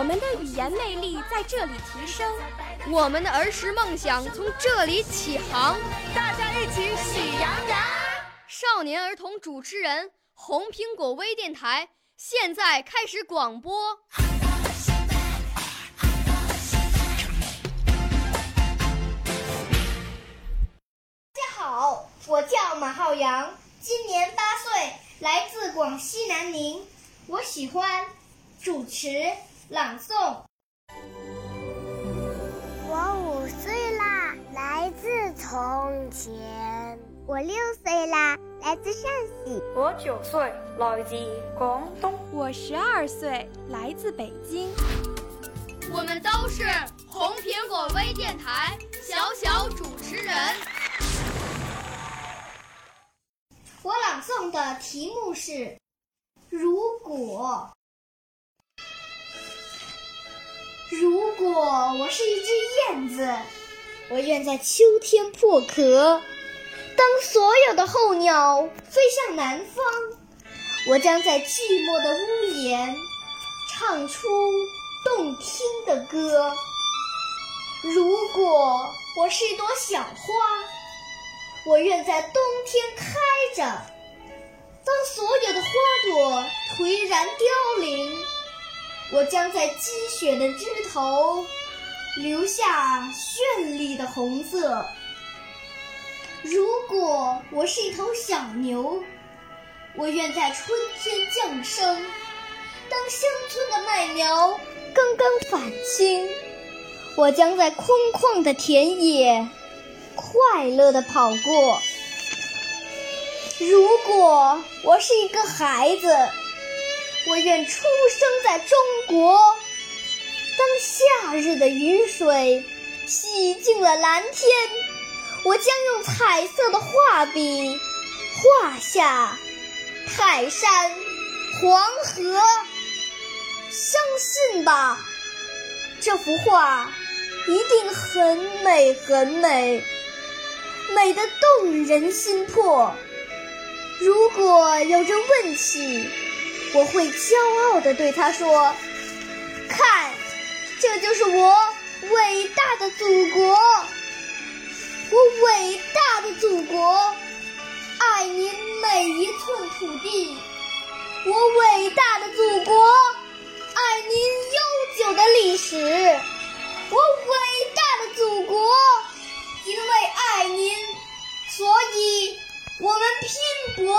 我们的语言魅力在这里提升，我们的儿时梦想从这里起航。大家一起喜羊羊。少年儿童主持人，红苹果微电台。现在开始广播。大家好，我叫马浩洋，今年八岁，来自广西南宁。我喜欢主持、朗诵。我五岁啦，来自从前。我六岁啦。来自陕西，我九岁，来自广东，我十二岁，来自北京。我们都是红苹果微电台小小主持人。我朗诵的题目是：如果，如果我是一只燕子，我愿在秋天破壳。当所有的候鸟飞向南方，我将在寂寞的屋檐唱出动听的歌。如果我是一朵小花，我愿在冬天开着。当所有的花朵颓然凋零，我将在积雪的枝头留下绚丽的红色。如果我是一头小牛，我愿在春天降生。当乡村的麦苗刚刚返青，我将在空旷的田野快乐地跑过。如果我是一个孩子，我愿出生在中国。当夏日的雨水洗净了蓝天。我将用彩色的画笔画下泰山、黄河。相信吧，这幅画一定很美很美，美得动人心魄。如果有人问起，我会骄傲地对他说：“看，这就是我伟大的祖国。”我伟大的祖国，爱您每一寸土地。我伟大的祖国，爱您悠久的历史。我伟大的祖国，因为爱您，所以我们拼搏。